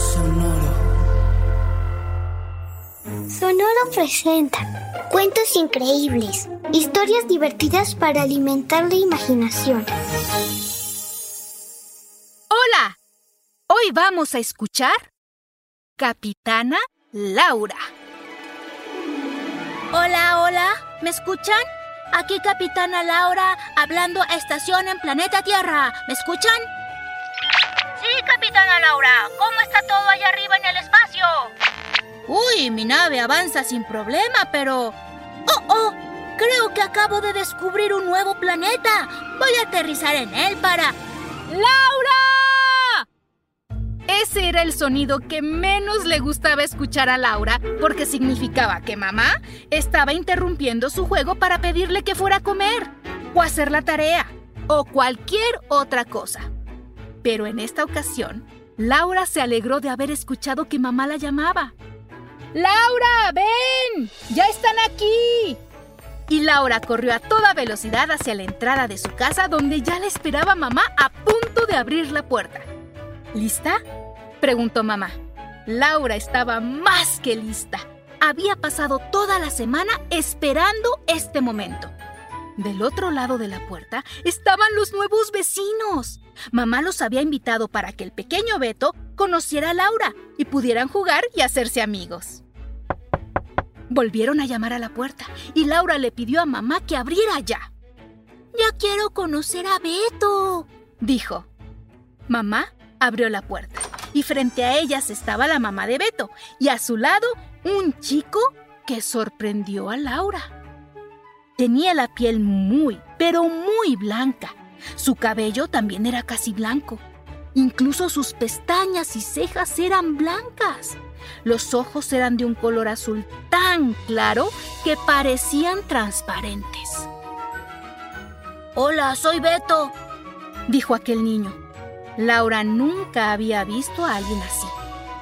Sonoro. Sonoro presenta cuentos increíbles, historias divertidas para alimentar la imaginación. Hola, hoy vamos a escuchar Capitana Laura. Hola, hola, ¿me escuchan? Aquí Capitana Laura hablando a estación en planeta Tierra. ¿Me escuchan? Sí, Capitana Laura, ¿cómo está todo allá arriba en el espacio? Uy, mi nave avanza sin problema, pero... ¡Oh, oh! Creo que acabo de descubrir un nuevo planeta. Voy a aterrizar en él para... ¡Laura! Ese era el sonido que menos le gustaba escuchar a Laura porque significaba que mamá estaba interrumpiendo su juego para pedirle que fuera a comer o hacer la tarea o cualquier otra cosa. Pero en esta ocasión, Laura se alegró de haber escuchado que mamá la llamaba. ¡Laura, ven! ¡Ya están aquí! Y Laura corrió a toda velocidad hacia la entrada de su casa donde ya la esperaba mamá a punto de abrir la puerta. ¿Lista? preguntó mamá. Laura estaba más que lista. Había pasado toda la semana esperando este momento. Del otro lado de la puerta estaban los nuevos vecinos. Mamá los había invitado para que el pequeño Beto conociera a Laura y pudieran jugar y hacerse amigos. Volvieron a llamar a la puerta y Laura le pidió a mamá que abriera ya. Ya quiero conocer a Beto, dijo. Mamá abrió la puerta y frente a ellas estaba la mamá de Beto y a su lado un chico que sorprendió a Laura. Tenía la piel muy, pero muy blanca. Su cabello también era casi blanco. Incluso sus pestañas y cejas eran blancas. Los ojos eran de un color azul tan claro que parecían transparentes. Hola, soy Beto, dijo aquel niño. Laura nunca había visto a alguien así.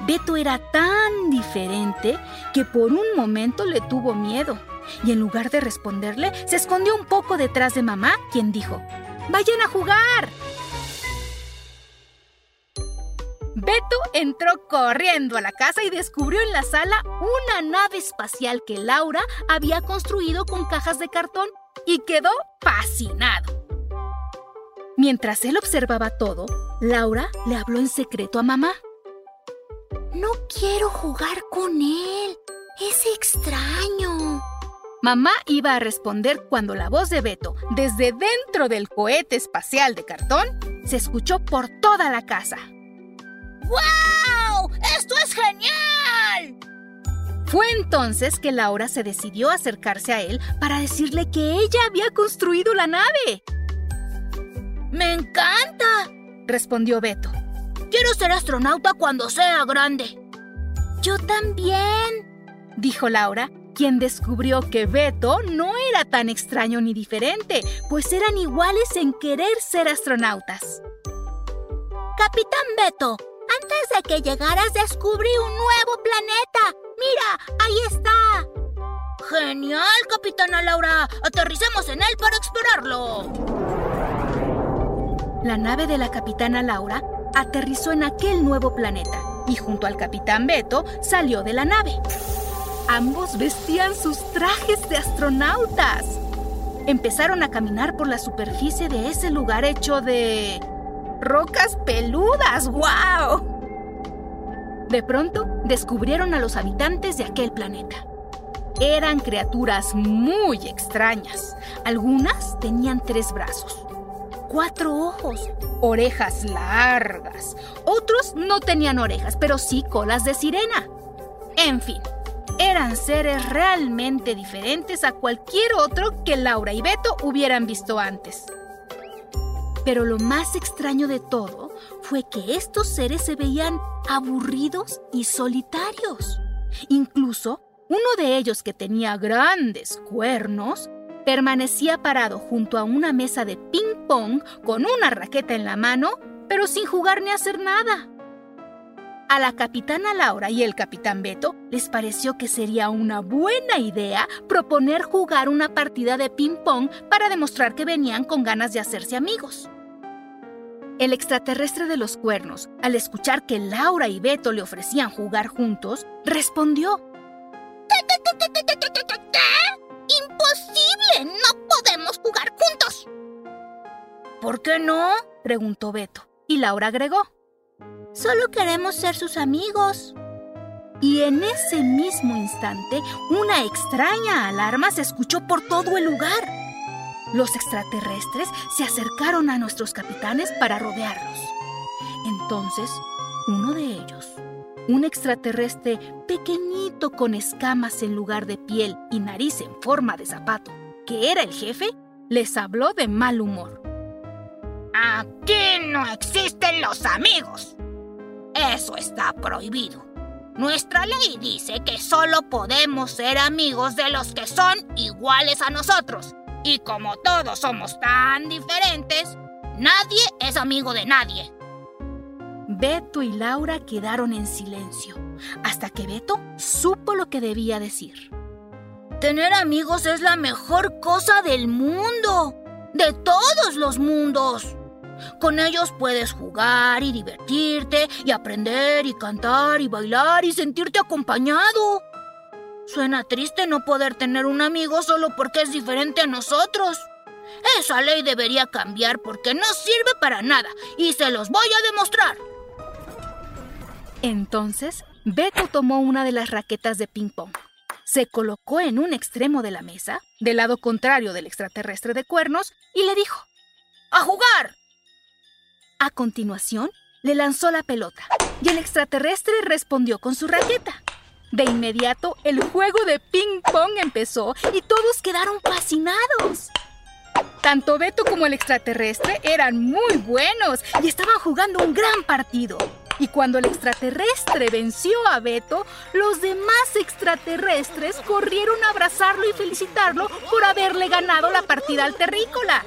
Beto era tan diferente que por un momento le tuvo miedo y en lugar de responderle, se escondió un poco detrás de mamá, quien dijo, ¡Vayan a jugar! Beto entró corriendo a la casa y descubrió en la sala una nave espacial que Laura había construido con cajas de cartón y quedó fascinado. Mientras él observaba todo, Laura le habló en secreto a mamá. No quiero jugar con él. Es extraño. Mamá iba a responder cuando la voz de Beto, desde dentro del cohete espacial de cartón, se escuchó por toda la casa. ¡Wow! ¡Esto es genial! Fue entonces que Laura se decidió acercarse a él para decirle que ella había construido la nave. ¡Me encanta! respondió Beto. Quiero ser astronauta cuando sea grande. Yo también, dijo Laura, quien descubrió que Beto no era tan extraño ni diferente, pues eran iguales en querer ser astronautas. Capitán Beto, antes de que llegaras descubrí un nuevo planeta. Mira, ahí está. Genial, Capitana Laura. Aterricemos en él para explorarlo. La nave de la Capitana Laura aterrizó en aquel nuevo planeta y junto al Capitán Beto salió de la nave. Ambos vestían sus trajes de astronautas. Empezaron a caminar por la superficie de ese lugar hecho de... rocas peludas. ¡Wow! De pronto descubrieron a los habitantes de aquel planeta. Eran criaturas muy extrañas. Algunas tenían tres brazos, cuatro ojos, orejas largas. Otros no tenían orejas, pero sí colas de sirena. En fin, eran seres realmente diferentes a cualquier otro que Laura y Beto hubieran visto antes. Pero lo más extraño de todo fue que estos seres se veían aburridos y solitarios. Incluso uno de ellos que tenía grandes cuernos permanecía parado junto a una mesa de ping-pong con una raqueta en la mano, pero sin jugar ni hacer nada. A la capitana Laura y el capitán Beto les pareció que sería una buena idea proponer jugar una partida de ping-pong para demostrar que venían con ganas de hacerse amigos. El extraterrestre de los cuernos, al escuchar que Laura y Beto le ofrecían jugar juntos, respondió. ¡Imposible! ¡No podemos jugar juntos! ¿Por qué no? preguntó Beto. Y Laura agregó. Solo queremos ser sus amigos. Y en ese mismo instante, una extraña alarma se escuchó por todo el lugar. Los extraterrestres se acercaron a nuestros capitanes para rodearlos. Entonces, uno de ellos, un extraterrestre pequeñito con escamas en lugar de piel y nariz en forma de zapato, que era el jefe, les habló de mal humor. Aquí no existen los amigos. Eso está prohibido. Nuestra ley dice que solo podemos ser amigos de los que son iguales a nosotros. Y como todos somos tan diferentes, nadie es amigo de nadie. Beto y Laura quedaron en silencio, hasta que Beto supo lo que debía decir. Tener amigos es la mejor cosa del mundo, de todos los mundos. Con ellos puedes jugar y divertirte y aprender y cantar y bailar y sentirte acompañado. Suena triste no poder tener un amigo solo porque es diferente a nosotros. Esa ley debería cambiar porque no sirve para nada y se los voy a demostrar. Entonces, Beto tomó una de las raquetas de ping-pong, se colocó en un extremo de la mesa, del lado contrario del extraterrestre de cuernos, y le dijo, ¡A jugar! A continuación, le lanzó la pelota y el extraterrestre respondió con su raqueta. De inmediato, el juego de ping-pong empezó y todos quedaron fascinados. Tanto Beto como el extraterrestre eran muy buenos y estaban jugando un gran partido. Y cuando el extraterrestre venció a Beto, los demás extraterrestres corrieron a abrazarlo y felicitarlo por haberle ganado la partida al terrícola.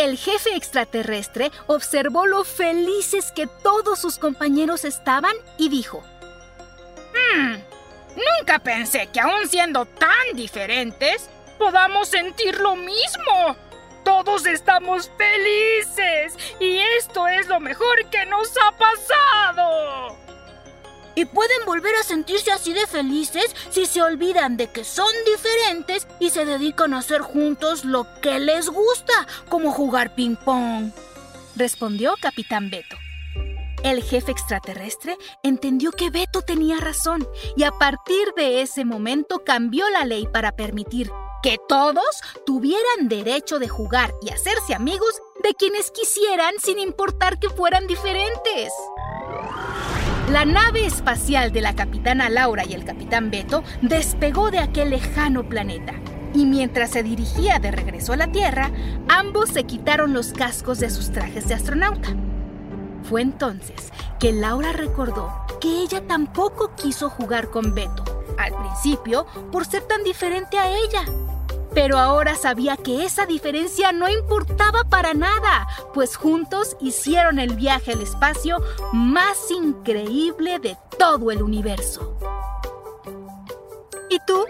El jefe extraterrestre observó lo felices que todos sus compañeros estaban y dijo, Hmm, nunca pensé que aún siendo tan diferentes, podamos sentir lo mismo. Todos estamos felices y esto es lo mejor que nos ha pasado. Y pueden volver a sentirse así de felices si se olvidan de que son diferentes y se dedican a hacer juntos lo que les gusta, como jugar ping-pong. Respondió Capitán Beto. El jefe extraterrestre entendió que Beto tenía razón y a partir de ese momento cambió la ley para permitir que todos tuvieran derecho de jugar y hacerse amigos de quienes quisieran sin importar que fueran diferentes. La nave espacial de la capitana Laura y el capitán Beto despegó de aquel lejano planeta. Y mientras se dirigía de regreso a la Tierra, ambos se quitaron los cascos de sus trajes de astronauta. Fue entonces que Laura recordó que ella tampoco quiso jugar con Beto, al principio por ser tan diferente a ella. Pero ahora sabía que esa diferencia no importaba para nada, pues juntos hicieron el viaje al espacio más increíble de todo el universo. ¿Y tú?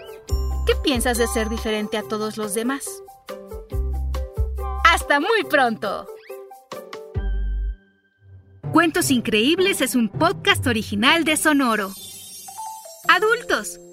¿Qué piensas de ser diferente a todos los demás? ¡Hasta muy pronto! Cuentos Increíbles es un podcast original de Sonoro. Adultos,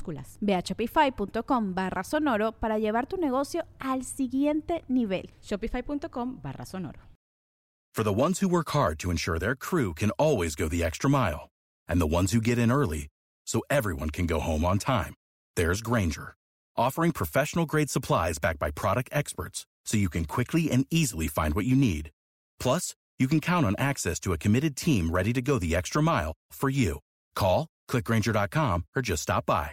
minúsculas. Ve a shopify.com barra sonoro para llevar tu negocio al siguiente nivel. Shopify.com barra sonoro. For the ones who work hard to ensure their crew can always go the extra mile, and the ones who get in early so everyone can go home on time, there's Granger, offering professional grade supplies backed by product experts so you can quickly and easily find what you need. Plus, you can count on access to a committed team ready to go the extra mile for you. Call, clickgranger.com, or just stop by.